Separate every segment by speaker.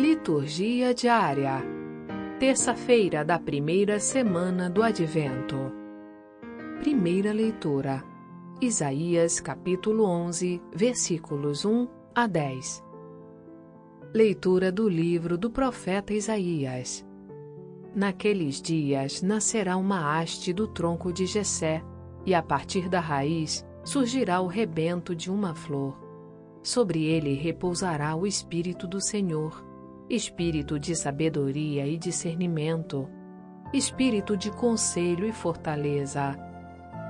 Speaker 1: Liturgia diária. Terça-feira da primeira semana do Advento. Primeira leitura. Isaías capítulo 11, versículos 1 a 10. Leitura do livro do profeta Isaías. Naqueles dias nascerá uma haste do tronco de Jessé, e a partir da raiz surgirá o rebento de uma flor. Sobre ele repousará o espírito do Senhor espírito de sabedoria e discernimento, espírito de conselho e fortaleza,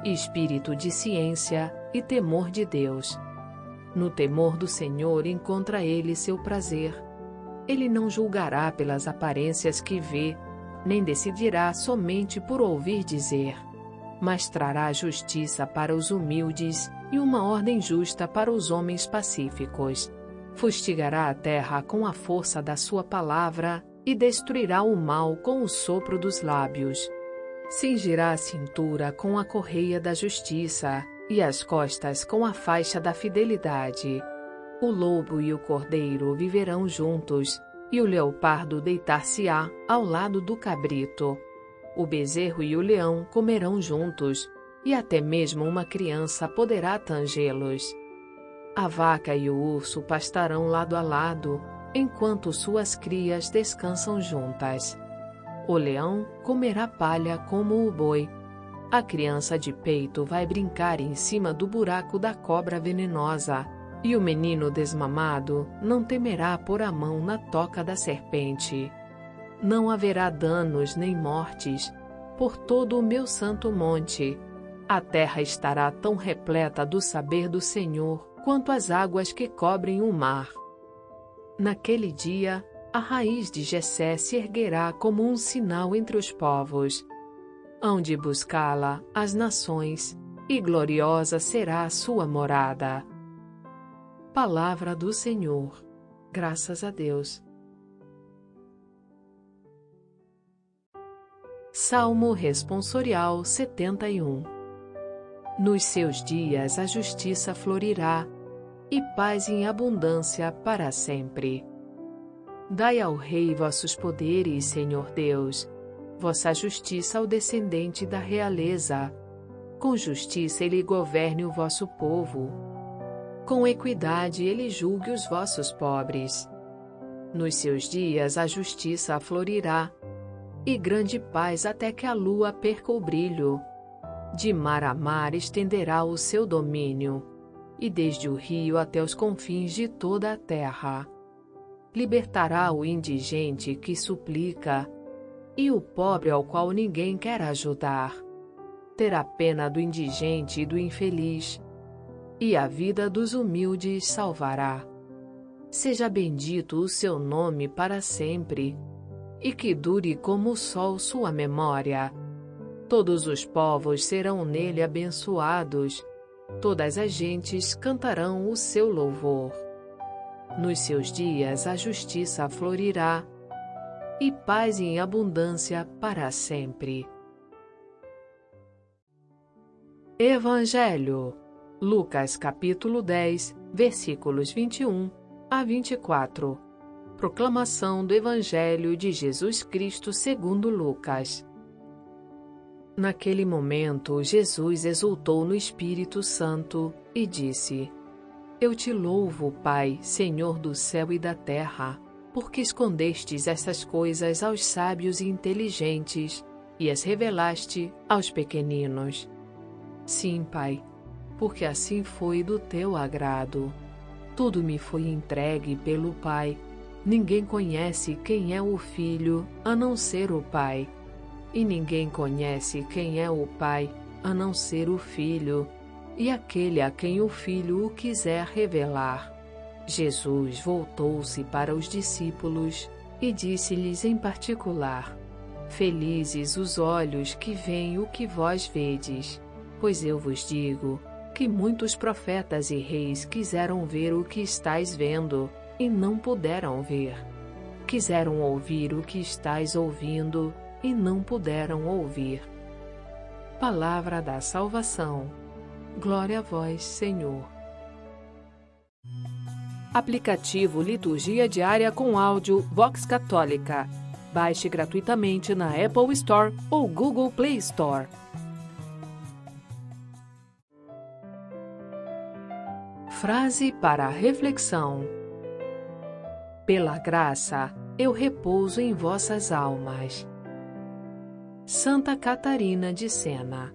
Speaker 1: espírito de ciência e temor de Deus. No temor do Senhor encontra ele seu prazer. Ele não julgará pelas aparências que vê, nem decidirá somente por ouvir dizer, mas trará justiça para os humildes e uma ordem justa para os homens pacíficos fustigará a terra com a força da sua palavra e destruirá o mal com o sopro dos lábios. Cingirá a cintura com a correia da justiça e as costas com a faixa da fidelidade. O lobo e o cordeiro viverão juntos, e o leopardo deitar-se-á ao lado do cabrito. O bezerro e o leão comerão juntos, e até mesmo uma criança poderá tangê-los. A vaca e o urso pastarão lado a lado, enquanto suas crias descansam juntas. O leão comerá palha como o boi. A criança de peito vai brincar em cima do buraco da cobra venenosa, e o menino desmamado não temerá pôr a mão na toca da serpente. Não haverá danos nem mortes por todo o meu santo monte. A terra estará tão repleta do saber do Senhor quanto as águas que cobrem o mar. Naquele dia, a raiz de Jessé se erguerá como um sinal entre os povos. Hão de buscá-la as nações, e gloriosa será a sua morada. Palavra do Senhor. Graças a Deus. Salmo Responsorial 71 nos seus dias a justiça florirá, e paz em abundância para sempre. Dai ao Rei vossos poderes, Senhor Deus, vossa justiça ao descendente da realeza. Com justiça ele governe o vosso povo. Com equidade ele julgue os vossos pobres. Nos seus dias a justiça florirá, e grande paz até que a lua perca o brilho de mar a mar estenderá o seu domínio, e desde o rio até os confins de toda a terra. Libertará o indigente que suplica, e o pobre ao qual ninguém quer ajudar. Terá pena do indigente e do infeliz, e a vida dos humildes salvará. Seja bendito o seu nome para sempre, e que dure como o sol sua memória Todos os povos serão nele abençoados, todas as gentes cantarão o seu louvor. Nos seus dias a justiça florirá, e paz em abundância para sempre. Evangelho Lucas capítulo 10, versículos 21 a 24. Proclamação do Evangelho de Jesus Cristo segundo Lucas. Naquele momento, Jesus exultou no Espírito Santo e disse: Eu te louvo, Pai, Senhor do céu e da terra, porque escondestes essas coisas aos sábios e inteligentes e as revelaste aos pequeninos. Sim, Pai, porque assim foi do teu agrado. Tudo me foi entregue pelo Pai. Ninguém conhece quem é o Filho a não ser o Pai e ninguém conhece quem é o Pai a não ser o Filho, e aquele a quem o Filho o quiser revelar. Jesus voltou-se para os discípulos e disse-lhes em particular: Felizes os olhos que veem o que vós vedes, pois eu vos digo que muitos profetas e reis quiseram ver o que estáis vendo e não puderam ver. Quiseram ouvir o que estáis ouvindo e não puderam ouvir. Palavra da salvação. Glória a vós, Senhor. Aplicativo Liturgia Diária com áudio Vox Católica. Baixe gratuitamente na Apple Store ou Google Play Store. Frase para reflexão: Pela graça, eu repouso em vossas almas. Santa Catarina de Sena